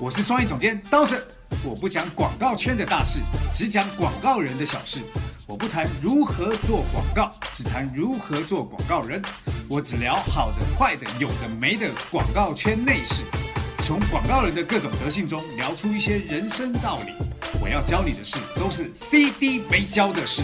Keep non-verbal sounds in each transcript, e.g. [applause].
我是创意总监刀神，我不讲广告圈的大事，只讲广告人的小事。我不谈如何做广告，只谈如何做广告人。我只聊好的、坏的、有的没的广告圈内事，从广告人的各种德性中聊出一些人生道理。我要教你的事，都是 CD 没教的事。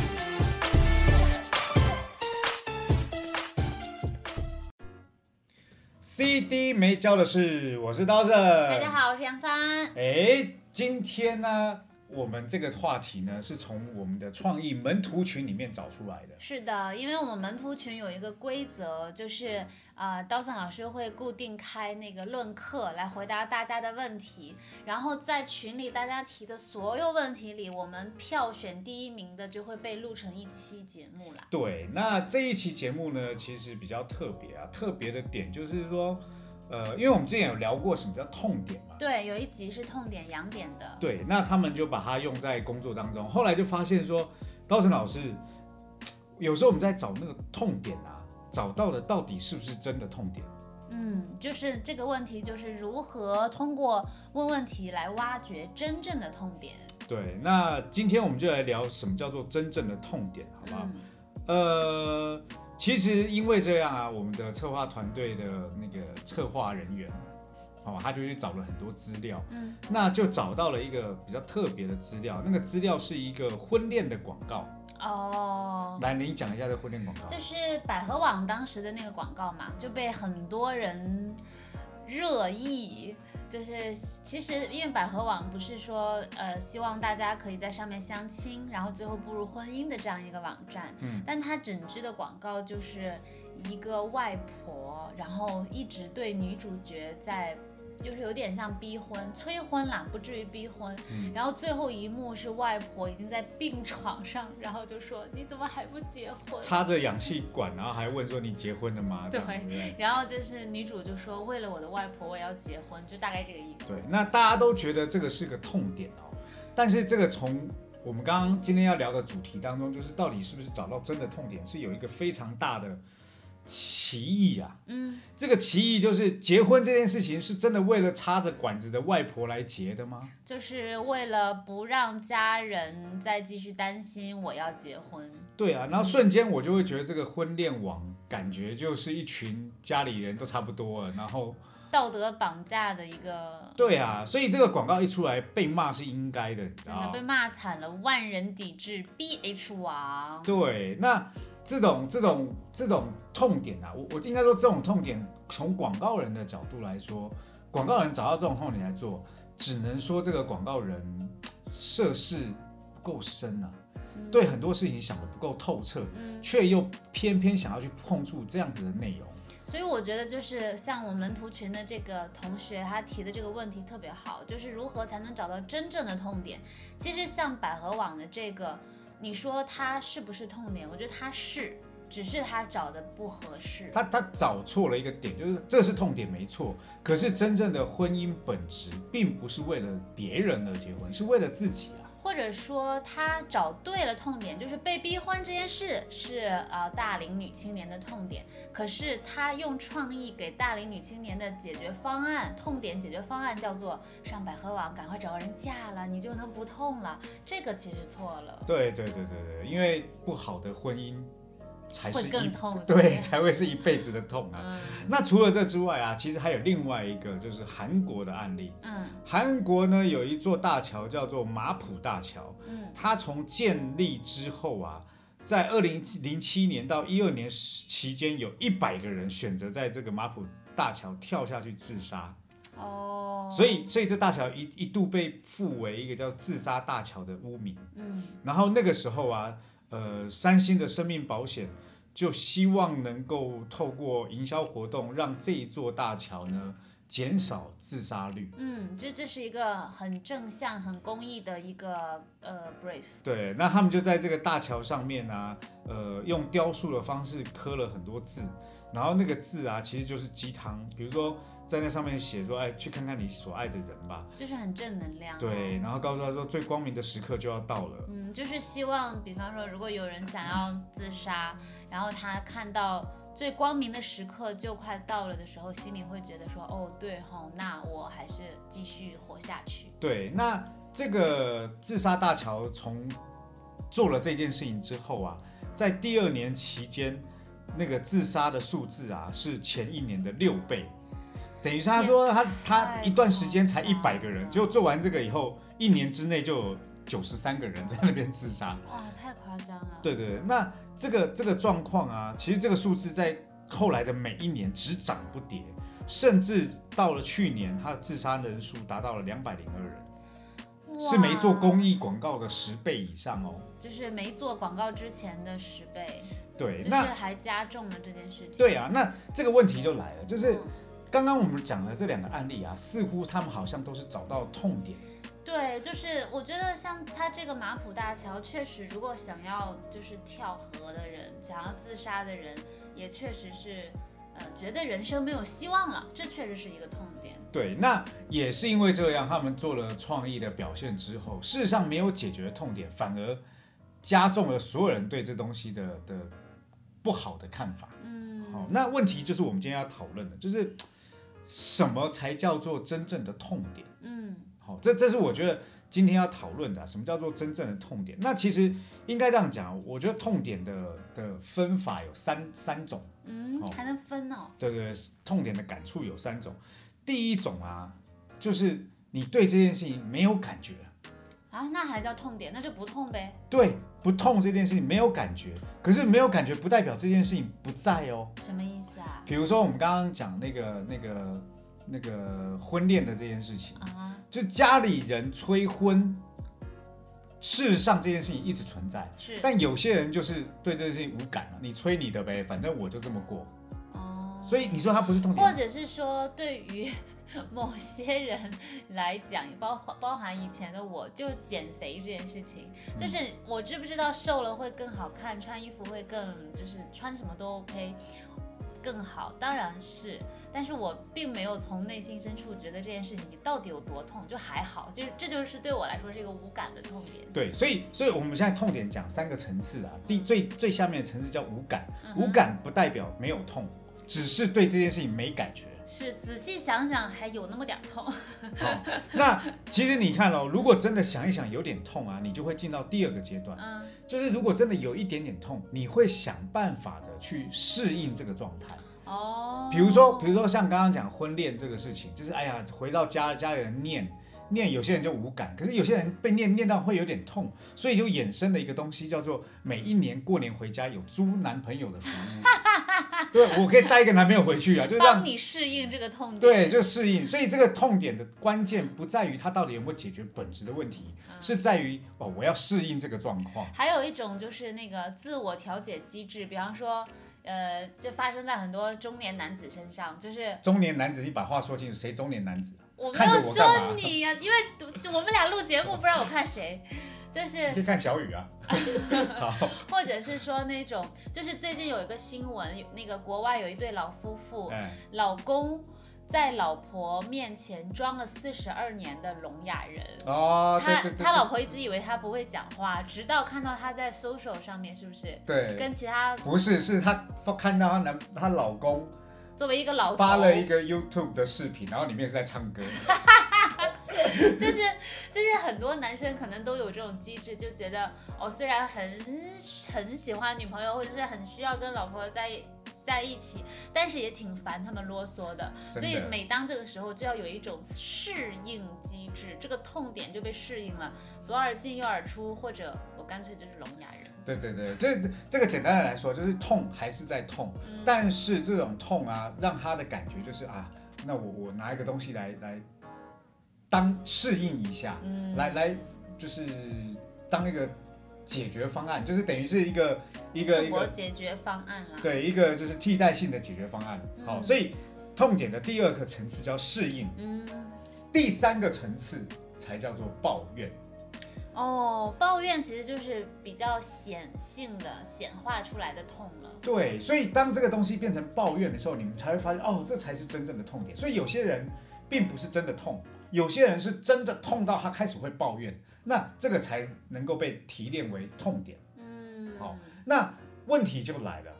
CD 没教的事，我是刀子。大家好，我是杨帆。哎，今天呢，我们这个话题呢，是从我们的创意门徒群里面找出来的。是的，因为我们门徒群有一个规则，就是呃，刀森老师会固定开那个论课来回答大家的问题，然后在群里大家提的所有问题里，我们票选第一名的就会被录成一期节目啦。对，那这一期节目呢，其实比较特别啊，特别的点就是说，呃，因为我们之前有聊过什么叫痛点嘛。对，有一集是痛点痒点的。对，那他们就把它用在工作当中，后来就发现说，刀神老师，有时候我们在找那个痛点啊，找到的到底是不是真的痛点？嗯，就是这个问题，就是如何通过问问题来挖掘真正的痛点。对，那今天我们就来聊什么叫做真正的痛点，好不好？嗯呃，其实因为这样啊，我们的策划团队的那个策划人员，哦，他就去找了很多资料，嗯，那就找到了一个比较特别的资料，那个资料是一个婚恋的广告。哦。来，你讲一下这婚恋广告。就是百合网当时的那个广告嘛，就被很多人热议。就是其实因为百合网不是说呃希望大家可以在上面相亲，然后最后步入婚姻的这样一个网站，嗯但它整支的广告就是一个外婆，然后一直对女主角在。就是有点像逼婚、催婚啦，不至于逼婚。嗯然后最后一幕是外婆已经在病床上，然后就说：“你怎么还不结婚？”插着氧气管，然后还问说你结婚了吗？对？然后就是女主就说：“为了我的外婆，我也要结婚。”就大概这个意思。对，那大家都觉得这个是个痛点哦，但是这个从我们刚刚今天要聊的主题当中，就是到底是不是找到真的痛点，是有一个非常大的歧义啊。嗯，这个歧义就是结婚这件事情是真的为了插着管子的外婆来结的吗？就是为了不让家人再继续担心我要结婚。对啊，然后瞬间我就会觉得这个婚恋网感觉就是一群家里人都差不多了，然后道德绑架的一个，对啊，所以这个广告一出来被骂是应该的，你知真的被道吗？骂惨了，万人抵制 BH 王。对，那这种这种这种痛点啊，我我应该说这种痛点，从广告人的角度来说，广告人找到这种痛点来做，只能说这个广告人涉世不够深啊，嗯对很多事情想的不够透彻，嗯，却又偏偏想要去碰触这样子的内容。所以我觉得就是像我们图群的这个同学，他提的这个问题特别好，就是如何才能找到真正的痛点。其实像百合网的这个，你说他是不是痛点？我觉得他是，只是他找的不合适。他他找错了一个点，就是这是痛点没错，可是真正的婚姻本质并不是为了别人而结婚，是为了自己啊。或者说他找对了痛点，就是被逼婚这件事是呃大龄女青年的痛点，可是他用创意给大龄女青年的解决方案，痛点解决方案叫做上百合网，赶快找个人嫁了，你就能不痛了。这个其实错了，对对对对对，因为不好的婚姻才是会一更痛。对才会是一辈子的痛啊。嗯那除了这之外啊，其实还有另外一个就是韩国的案例。嗯韩国呢有一座大桥叫做马浦大桥，嗯它从建立之后啊，在二零零七年到一二年期间，有一百个人选择在这个马浦大桥跳下去自杀，哦，所以所以这大桥一一度被附为一个叫自杀大桥的污名。嗯然后那个时候啊，呃，三星的生命保险就希望能够透过营销活动，让这一座大桥呢减少自杀率。嗯，这这是一个很正向、很公益的一个呃 brief。对，那他们就在这个大桥上面啊，呃，用雕塑的方式刻了很多字，然后那个字啊，其实就是鸡汤，比如说在那上面写说，哎，去看看你所爱的人吧，就是很正能量、对，，然后告诉他说，最光明的时刻就要到了，嗯，就是希望，比方说，如果有人想要自杀，[laughs] 然后他看到最光明的时刻就快到了的时候，心里会觉得说，哦，对吼，那我还是继续活下去。对，那这个自杀大桥从做了这件事情之后啊，在第二年期间，那个自杀的数字啊是前一年的六倍，等于是他说他他一段时间才一百个人，就做完这个以后，一年之内就有九十三个人在那边自杀。哇，太夸张了。对对对，那这个这个状况啊，其实这个数字在后来的每一年只涨不跌，甚至到了去年，他的自杀人数达到了两百零二人，是没做公益广告的十倍以上哦。就是没做广告之前的十倍。对，就是那还加重了这件事情。对啊，那这个问题就来了，就是嗯刚刚我们讲的这两个案例啊，似乎他们好像都是找到痛点。对，就是我觉得像他这个马浦大桥，确实如果想要就是跳河的人，想要自杀的人，也确实是，呃，觉得人生没有希望了，这确实是一个痛点。对，那也是因为这样，他们做了创意的表现之后，事实上没有解决痛点，反而加重了所有人对这东西的的不好的看法。嗯，好，那问题就是我们今天要讨论的，就是什么才叫做真正的痛点？嗯好，这这是我觉得今天要讨论的啊，什么叫做真正的痛点？那其实应该这样讲，我觉得痛点的的分法有三三种。嗯好，还能分哦。对对，对痛点的感触有三种。第一种啊，就是你对这件事情没有感觉，啊，那还叫痛点，那就不痛呗。对不痛这件事情没有感觉，可是没有感觉不代表这件事情不在哦。什么意思啊？比如说我们刚刚讲那个那个那个婚恋的这件事情，啊，就家里人催婚，事实上这件事情一直存在，是但有些人就是对这件事情无感啊，你催你的呗，反正我就这么过。哦，所以你说他不是痛点，或者是说，对于 [laughs] 某些人来讲，包含包含以前的我，就是减肥这件事情，就是我知不知道瘦了会更好看，穿衣服会更就是穿什么都 OK。更好，当然是，但是我并没有从内心深处觉得这件事情到底有多痛，就还好，就是这就是对我来说是一个无感的痛点。对，所以所以我们现在痛点讲三个层次啊，第最最下面的层次叫无感，无感不代表没有痛，只是对这件事情没感觉。是仔细想想还有那么点痛。好，[laughs] 那其实你看哦，如果真的想一想有点痛啊，你就会进到第二个阶段，嗯就是如果真的有一点点痛，你会想办法的去适应这个状态。哦，比如说，比如说像刚刚讲婚恋这个事情，就是哎呀，回到家家里人念念，有些人就无感，可是有些人被念念到会有点痛，所以就衍生了一个东西，叫做每一年过年回家有租男朋友的服务。[laughs] [laughs] 对，我可以带一个男朋友回去啊，就让帮你适应这个痛点。对，就适应。所以这个痛点的关键不在于他到底有没有解决本质的问题，嗯是在于哦，我要适应这个状况。还有一种就是那个自我调节机制，比方说，呃，就发生在很多中年男子身上，就是中年男子，你把话说清楚，谁中年男子？我没有说你呀、因为我们俩录节目，不知道我看谁，就是可以看小雨啊。[laughs] 好，或者是说那种，就是最近有一个新闻，有那个国外有一对老夫妇，哎，老公在老婆面前装了四十二年的聋哑人。哦，对他他老婆一直以为他不会讲话，直到看到他在 social 上面，是不是对，跟其他不是，是她看到她男她老公作为一个老头发了一个 YouTube 的视频，然后里面是在唱歌。[laughs] 就是就是很多男生可能都有这种机制，就觉得哦，虽然很很喜欢女朋友，或者是很需要跟老婆在一在一起，但是也挺烦他们啰嗦的。的所以每当这个时候，就要有一种适应机制，这个痛点就被适应了，左耳进右耳出，或者我干脆就是聋哑人。对对对，这这个简单的来说，就是痛还是在痛，嗯但是这种痛啊，让他的感觉就是啊，那我我拿一个东西来来当适应一下，嗯来来就是当一个解决方案，就是等于是一个一个一个解决方案啦。对一个就是替代性的解决方案。好，嗯所以痛点的第二个层次叫适应，嗯。第三个层次才叫做抱怨。哦，抱怨其实就是比较显性的显化出来的痛了。对，所以当这个东西变成抱怨的时候，你们才会发现，哦，这才是真正的痛点。所以有些人并不是真的痛，有些人是真的痛到他开始会抱怨，那这个才能够被提炼为痛点。嗯，好那问题就来了，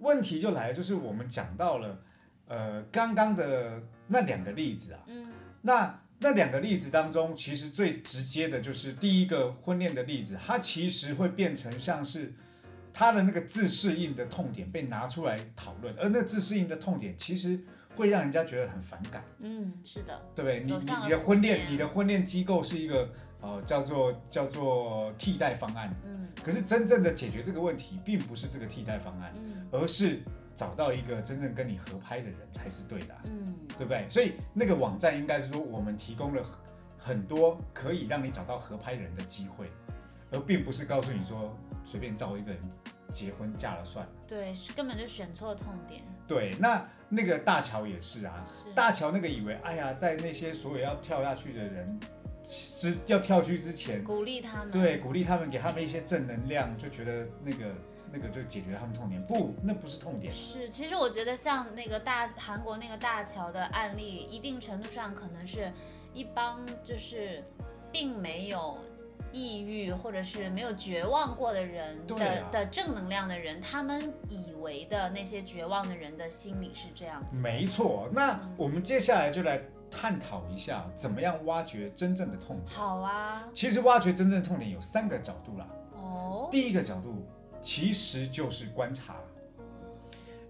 问题就来了，就是我们讲到了，呃，刚刚的那两个例子啊，嗯那那两个例子当中，其实最直接的就是第一个婚恋的例子，它其实会变成像是他的那个自适应的痛点被拿出来讨论，而那自适应的痛点其实会让人家觉得很反感，嗯，是的，对不对？你你你的婚恋，你的婚恋机构是一个呃叫做叫做替代方案，嗯。可是真正的解决这个问题，并不是这个替代方案，嗯。而是找到一个真正跟你合拍的人才是对的啊、嗯对不对？所以那个网站应该是说，我们提供了很多可以让你找到合拍人的机会，而并不是告诉你说随便找一个人结婚嫁了算了。对，根本就选错痛点，对，那那个大乔也是啊，是大乔那个以为，哎呀，在那些所有要跳下去的人之要跳去之前，鼓励他们，对，鼓励他们，给他们一些正能量，就觉得那个那个就解决他们痛点。不，那不是痛点。是，其实我觉得像那个大韩国那个大桥的案例，一定程度上可能是一帮就是并没有抑郁或者是没有绝望过的人的、啊的正能量的人，他们以为的那些绝望的人的心理是这样子。没错，那我们接下来就来探讨一下，怎么样挖掘真正的痛点。好啊，其实挖掘真正的痛点有三个角度啦。哦，第一个角度其实就是观察，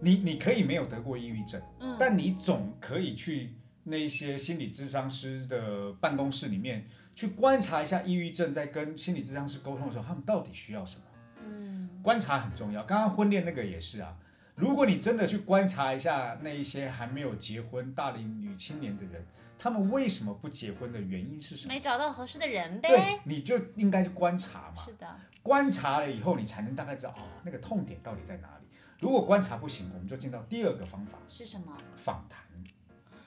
你你可以没有得过抑郁症，嗯，但你总可以去那些心理咨商师的办公室里面去观察一下抑郁症在跟心理咨商师沟通的时候，他们到底需要什么。嗯观察很重要。刚刚婚恋那个也是啊，如果你真的去观察一下那一些还没有结婚大龄女青年的人，他们为什么不结婚的原因是什么？没找到合适的人对呗。，你就应该去观察嘛。是的，观察了以后，你才能大概知道哦，那个痛点到底在哪里。如果观察不行，我们就进到第二个方法是什么？——访谈。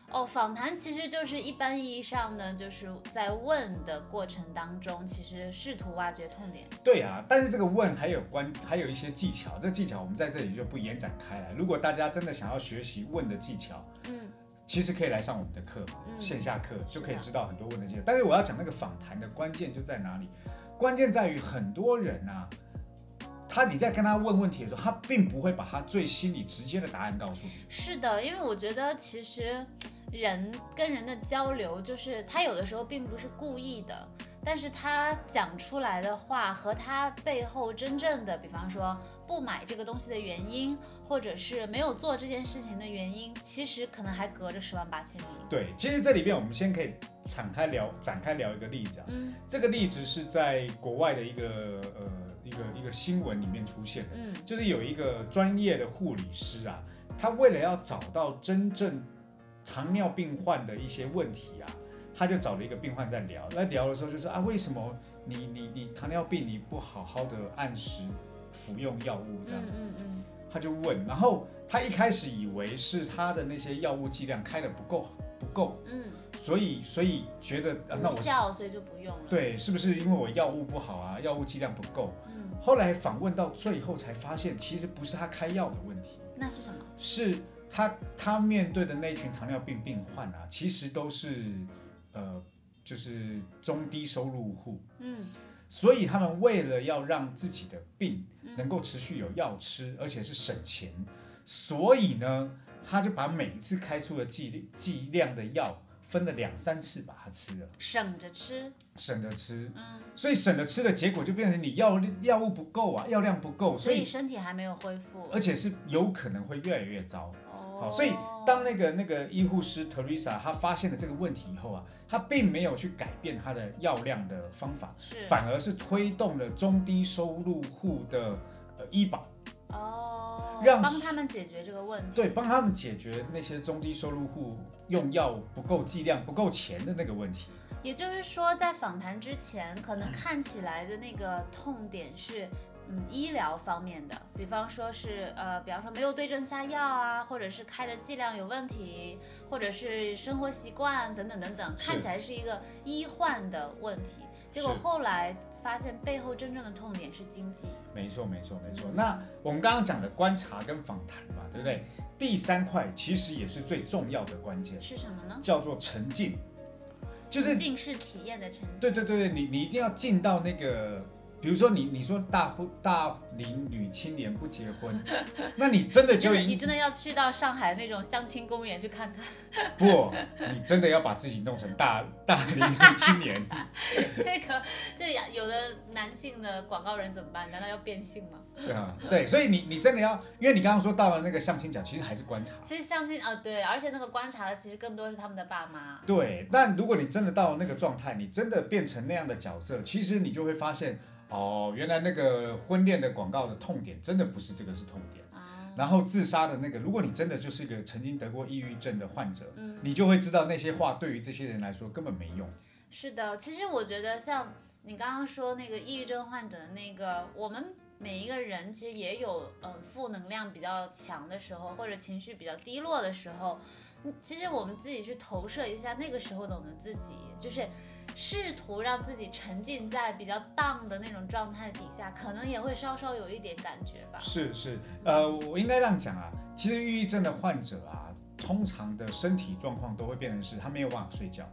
哦，访谈其实就是一般意义上呢，就是在问的过程当中，其实试图挖掘痛点。对啊，但是这个问还有关，还有一些技巧。这个技巧我们在这里就不延展开来。如果大家真的想要学习问的技巧，嗯其实可以来上我们的课线下课就可以知道很多问的技巧。但是我要讲那个访谈的关键就在哪里？关键在于很多人啊，他你在跟他问问题的时候，他并不会把他最心里直接的答案告诉你。是的，因为我觉得其实人跟人的交流，就是他有的时候并不是故意的，但是他讲出来的话和他背后真正的，比方说不买这个东西的原因，或者是没有做这件事情的原因，其实可能还隔着十万八千里。对，其实这里边我们先可以敞开聊，展开聊一个例子啊。嗯这个例子是在国外的一个呃一个一个新闻里面出现的，嗯就是有一个专业的护理师啊，他为了要找到真正糖尿病患的一些问题啊，他就找了一个病患在聊，在聊的时候就说啊，为什么你你你糖尿病你不好好的按时服用药物这样？嗯嗯嗯，他就问，然后他一开始以为是他的那些药物剂量开的不够不够，嗯，所以所以觉得，那我效，所以就不用了。，对是不是因为我药物不好啊，药物剂量不够？嗯，后来访问到最后才发现，其实不是他开药的问题，那是什么？是他他面对的那群糖尿病病患啊，其实都是呃就是中低收入户，嗯所以他们为了要让自己的病嗯能够持续有药吃，而且是省钱，所以呢，他就把每一次开出的剂剂量的药分了两三次把它吃了，省着吃。省着吃。嗯，所以省着吃的结果就变成你药药物不够啊，药量不够，所以所以身体还没有恢复。而且是有可能会越来越糟。哦，好，所以当那个那个医护师 Teresa 她发现了这个问题以后啊，她并没有去改变她的药量的方法，是反而是推动了中低收入户的呃医保，哦，让帮他们解决这个问题。对，帮他们解决那些中低收入户用药不够剂量、不够钱的那个问题。也就是说，在访谈之前，可能看起来的那个痛点是。嗯，医疗方面的，比方说是呃，比方说没有对症下药啊，或者是开的剂量有问题，或者是生活习惯等等等等，看起来是一个医患的问题。结果后来发现背后真正的痛点是经济。没错，没错，没错嗯。那我们刚刚讲的观察跟访谈嘛，对不对？第三块其实也是最重要的关键，是什么呢？叫做沉浸，就是沉浸式体验的沉浸。对对对对，你你一定要进到那个比如说你你说大婚大龄女青年不结婚，[laughs] 那你真的就你真的要去到上海那种相亲公园去看看，不，你真的要把自己弄成大 [laughs] 大龄女青年。[laughs] 这个这有的男性的广告人怎么办？难道要变性吗？对啊，对，所以你你真的要，因为你刚刚说到了那个相亲角，其实还是观察。其实相亲啊，对，而且那个观察的其实更多是他们的爸妈。对，但如果你真的到了那个状态，你真的变成那样的角色，其实你就会发现，哦，原来那个婚恋的广告的痛点真的不是这个是痛点。啊，然后自杀的那个，如果你真的就是一个曾经得过抑郁症的患者，嗯，你就会知道那些话对于这些人来说根本没用。是的，其实我觉得像你刚刚说那个抑郁症患者的那个，我们每一个人其实也有嗯、呃负能量比较强的时候，或者情绪比较低落的时候。嗯其实我们自己去投射一下那个时候的我们自己，就是试图让自己沉浸在比较 down 的那种状态底下，可能也会稍稍有一点感觉吧。是是，呃，我应该这样讲啊，其实抑郁症的患者啊，通常的身体状况都会变成是他没有办法睡觉，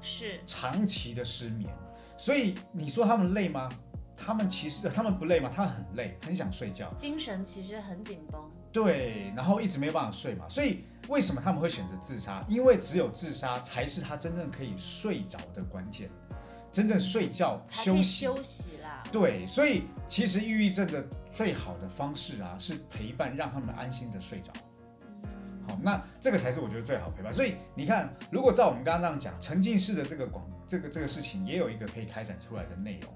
是，长期的失眠。所以你说他们累吗？他们其实呃他们不累吗？他们很累，很想睡觉。精神其实很紧绷。对，然后一直没有办法睡嘛，所以为什么他们会选择自杀？因为只有自杀才是他真正可以睡着的关键，真正睡觉休息。休息啦。对，所以其实抑郁症的最好的方式啊，是陪伴，让他们安心的睡着。嗯好，那这个才是我觉得最好陪伴。所以你看，如果照我们刚刚这样讲，沉浸式的这个广这个这个事情，也有一个可以开展出来的内容，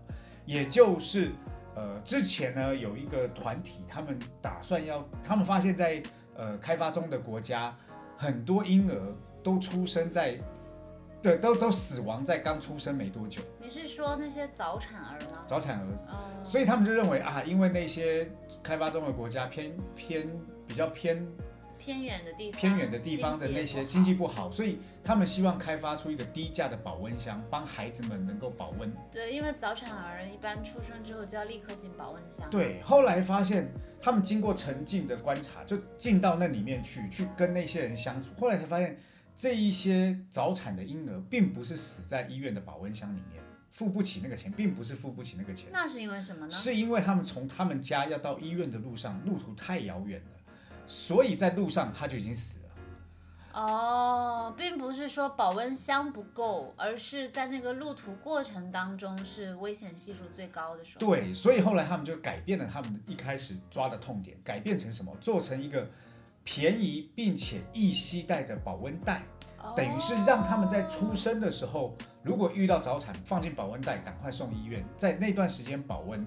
也就是呃，之前呢有一个团体，他们打算要，他们发现在呃开发中的国家，很多婴儿都出生在，对，都都死亡在刚出生没多久，你是说那些早产儿吗？早产儿。哦，所以他们就认为啊，因为那些开发中的国家偏偏比较偏偏远的地方，偏远的地方的那些经济不好，所以他们希望开发出一个低价的保温箱，帮孩子们能够保温。对，因为早产儿一般出生之后就要立刻进保温箱。对，后来发现他们经过沉浸的观察，就进到那里面去，去跟那些人相处，后来才发现这一些早产的婴儿并不是死在医院的保温箱里面，付不起那个钱，并不是付不起那个钱。那是因为什么呢？是因为他们从他们家要到医院的路上，路途太遥远了，所以在路上他就已经死了。哦，并不是说保温箱不够，而是在那个路途过程当中是危险系数最高的时候。对，所以后来他们就改变了他们一开始抓的痛点，改变成什么？做成一个便宜并且易携带的保温袋，哦，等于是让他们在出生的时候，如果遇到早产，放进保温袋，赶快送医院，在那段时间保温。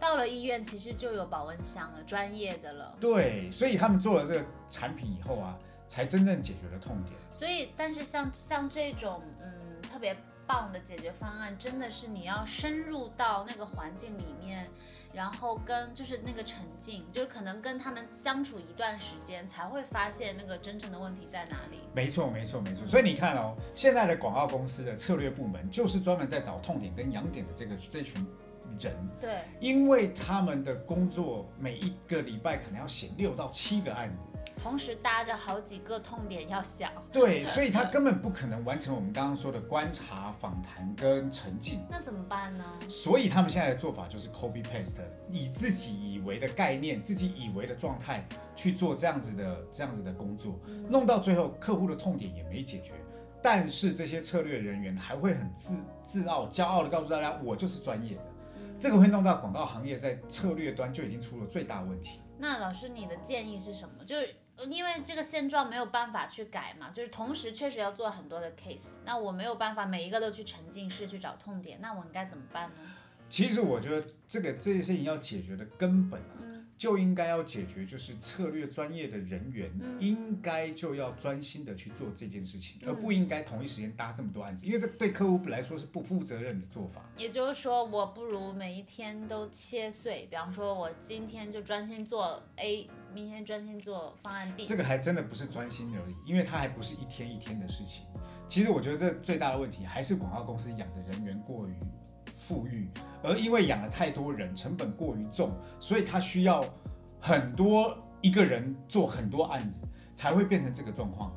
到了医院其实就有保温箱了，专业的了。对，所以他们做了这个产品以后啊，才真正解决了痛点。所以，但是像像这种嗯特别棒的解决方案，真的是你要深入到那个环境里面，然后跟就是那个沉浸，就是可能跟他们相处一段时间，才会发现那个真正的问题在哪里。没错，没错，没错。所以你看哦，现在的广告公司的策略部门就是专门在找痛点跟痒点的这个这群人，对，因为他们的工作每一个礼拜可能要写六到七个案子，同时搭着好几个痛点要想，对，[laughs] 所以他根本不可能完成我们刚刚说的观察、访谈跟沉浸。那怎么办呢？所以他们现在的做法就是 copy paste，以自己以为的概念、自己以为的状态去做这样子的这样子的工作，弄到最后客户的痛点也没解决，但是这些策略人员还会很自自傲、骄傲的告诉大家，我就是专业的。这个会弄到广告行业在策略端就已经出了最大问题。那老师，你的建议是什么？就是呃因为这个现状没有办法去改嘛，就是同时确实要做很多的 case，那我没有办法每一个都去沉浸式去找痛点，那我应该怎么办呢？其实我觉得这个这件事情要解决的根本啊，嗯就应该要解决，就是策略专业的人员嗯应该就要专心的去做这件事情，嗯而不应该同一时间搭这么多案子，因为这对客户来说是不负责任的做法。也就是说，我不如每一天都切碎，比方说，我今天就专心做 A，明天专心做方案 B。这个还真的不是专心而已，因为它还不是一天一天的事情。其实我觉得这最大的问题还是广告公司养的人员过于富裕，而因为养了太多人，成本过于重，所以他需要很多一个人做很多案子，才会变成这个状况。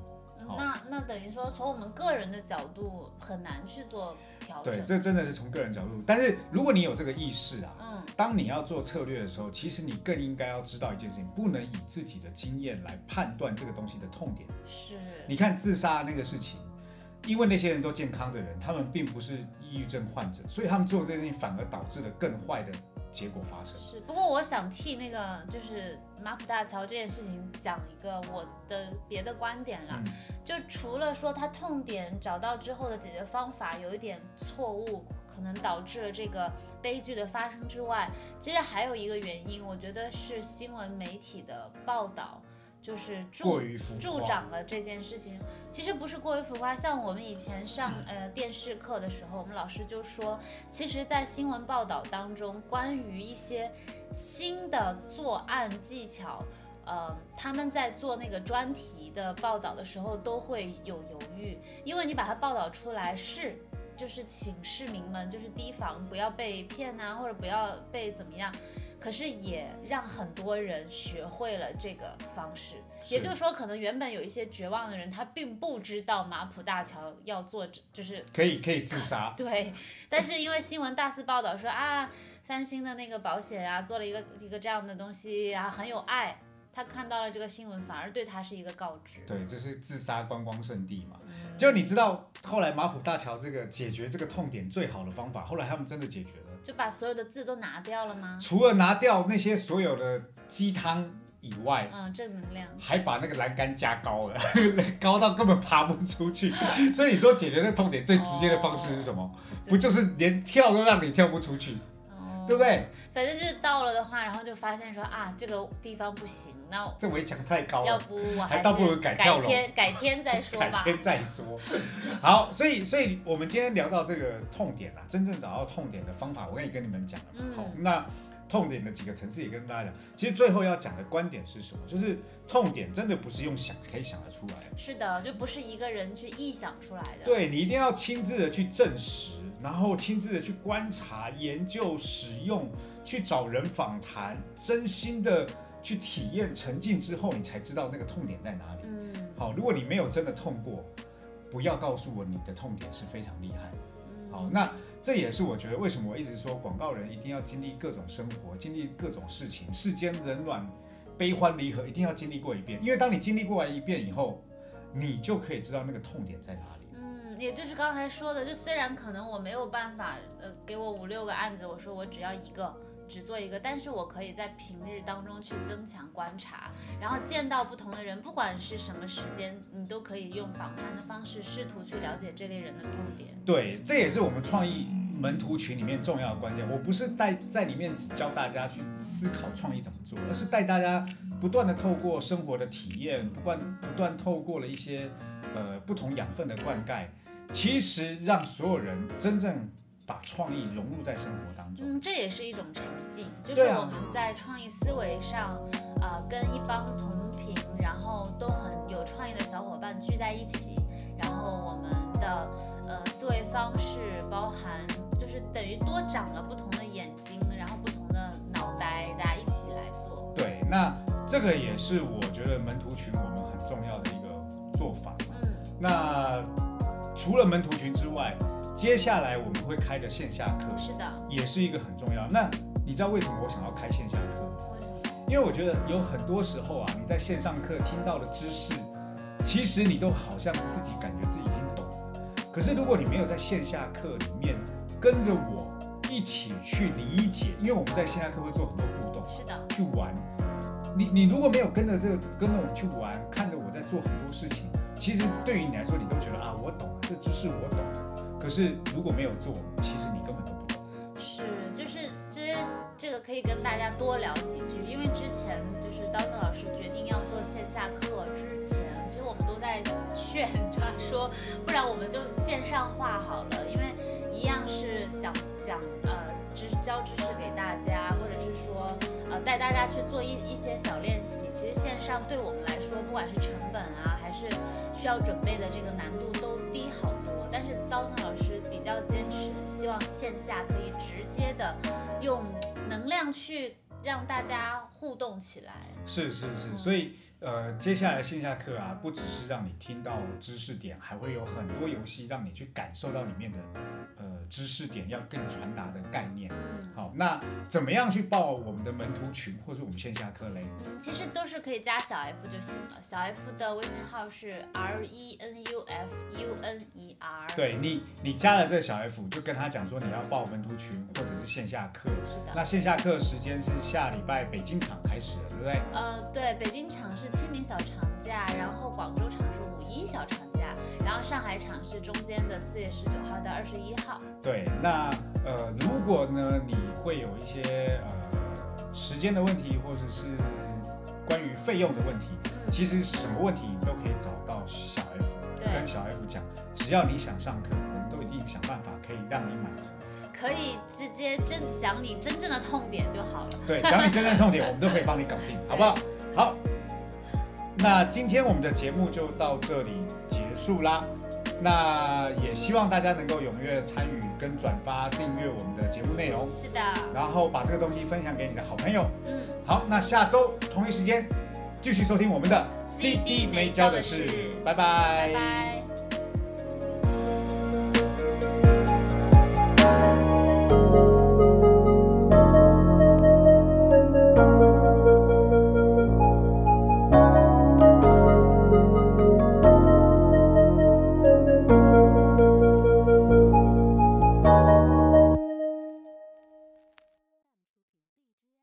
那那等于说从我们个人的角度很难去做调整。对，这真的是从个人角度。但是如果你有这个意识啊，嗯，当你要做策略的时候，其实你更应该要知道一件事情，不能以自己的经验来判断这个东西的痛点。是，你看自杀那个事情，因为那些人都健康的人，他们并不是抑郁症患者，所以他们做这件事情反而导致了更坏的结果发生。是，不过我想替那个就是马普大桥这件事情讲一个我的别的观点啦。嗯，就除了说他痛点找到之后的解决方法有一点错误，可能导致了这个悲剧的发生之外，其实还有一个原因，我觉得是新闻媒体的报道。就是助助。长了这件事情，其实不是过于浮夸。像我们以前上呃电视课的时候，我们老师就说，其实，在新闻报道当中，关于一些新的作案技巧，呃，他们在做那个专题的报道的时候，都会有犹豫，因为你把它报道出来是。就是请市民们就是提防，不要被骗啊，或者不要被怎么样。可是也让很多人学会了这个方式，也就是说，可能原本有一些绝望的人，他并不知道马普大桥要做，就是可以可以自杀，[laughs] 对，但是因为新闻大肆报道说啊，三星的那个保险啊，做了一个一个这样的东西啊，很有爱，他看到了这个新闻，反而对他是一个告知。对，就是自杀观光圣地嘛。嗯就你知道后来马普大桥这个解决这个痛点最好的方法，后来他们真的解决了，就把所有的字都拿掉了吗？除了拿掉那些所有的鸡汤以外，嗯，正能量。还把那个栏杆加高了，[laughs] 高到根本爬不出去。所以你说解决那个痛点最直接的方式是什么？不就是连跳都让你跳不出去，哦对不？对？反正就是到了的话，然后就发现说啊，这个地方不行，那这围墙太高了要，不我还还倒不如是改跳楼天改天再说吧。[laughs] 改天再说。好，所以所以我们今天聊到这个痛点啊，真正找到痛点的方法，我可以跟你们讲了。嗯好，那痛点的几个层次也跟大家讲。其实最后要讲的观点是什么？就是痛点真的不是用想可以想得出来的。是的，就不是一个人去臆想出来的。对你一定要亲自的去证实，然后亲自的去观察、研究、使用，去找人访谈，真心的去体验、沉浸之后，你才知道那个痛点在哪里。嗯，好，如果你没有真的痛过，不要告诉我你的痛点是非常厉害。嗯好，那这也是我觉得为什么我一直说广告人一定要经历各种生活，经历各种事情，世间冷暖、悲欢离合，一定要经历过一遍。因为当你经历过完一遍以后，你就可以知道那个痛点在哪里。也就是刚才说的，就虽然可能我没有办法，呃，给我五六个案子，我说我只要一个，只做一个，但是我可以在平日当中去增强观察，然后见到不同的人，不管是什么时间，你都可以用访谈的方式，试图去了解这类人的痛点。对，这也是我们创意门徒群里面重要的关键。我不是带在里面只教大家去思考创意怎么做，而是带大家不断的透过生活的体验，不断不断透过了一些呃不同养分的灌溉，其实让所有人真正把创意融入在生活当中。嗯，这也是一种场景，就是我们在创意思维上，呃，跟一帮同频，然后都很有创意的小伙伴聚在一起，然后我们的呃思维方式包含就是等于多长了不同的眼睛，然后不同的脑袋，大家一起来做。对，那这个也是我觉得门徒群我们很重要的一个做法。嗯，那除了门徒群之外，接下来我们会开的线下课是的，也是一个很重要。那你知道为什么我想要开线下课？因为我觉得有很多时候啊，你在线上课听到的知识，其实你都好像自己感觉自己已经懂了。可是如果你没有在线下课里面跟着我一起去理解，因为我们在线下课会做很多互动，是的，去玩。你你如果没有跟着这个跟着我们去玩，看着我在做很多事情，其实对于你来说，你都觉得啊，我懂了，这知识我懂。可是如果没有做，其实你根本都不懂。是，就是这这个可以跟大家多聊几句，因为之前就是刀锋老师决定要做线下课之前，其实我们都在劝他说，不然我们就线上化好了，因为一样是讲讲呃知教知识给大家，或者是说呃带大家去做一一些小练习。其实线上对我们来说，不管是成本啊，是需要准备的这个难度都低好多。但是刀森老师比较坚持，希望线下可以直接的用能量去让大家互动起来。是是是，所以呃，接下来线下课啊，不只是让你听到知识点，还会有很多游戏让你去感受到里面的呃知识点要更传达的概念。嗯好，那怎么样去报我们的门徒群或者我们线下课嘞？嗯，其实都是可以加小 F 就行了。小 F 的微信号是 R E N U F U N E R。对你，你加了这个小 F，就跟他讲说你要报门徒群或者是线下课。是的。那线下课时间是下礼拜北京场开始了，对不对？呃，对，北京场是清明小长假，然后广州场是五一小长假，然后上海场是中间的四月十九号到二十一号。对，那呃，如果呢你会有一些呃时间的问题，或者是关于费用的问题，嗯，其实什么问题你都可以找到小 F，跟小 F 讲，只要你想上课，我们都一定想办法可以让你满足。可以直接真讲你真正的痛点就好了。对，讲你真正的痛点，我们都可以帮你搞定，好不好？[laughs] 好，那今天我们的节目就到这里结束啦。那也希望大家能够踊跃参与跟转发、订阅我们的节目内容，是的，然后把这个东西分享给你的好朋友。嗯，好，那下周同一时间继续收听我们的 CD 没教的事，拜拜拜拜。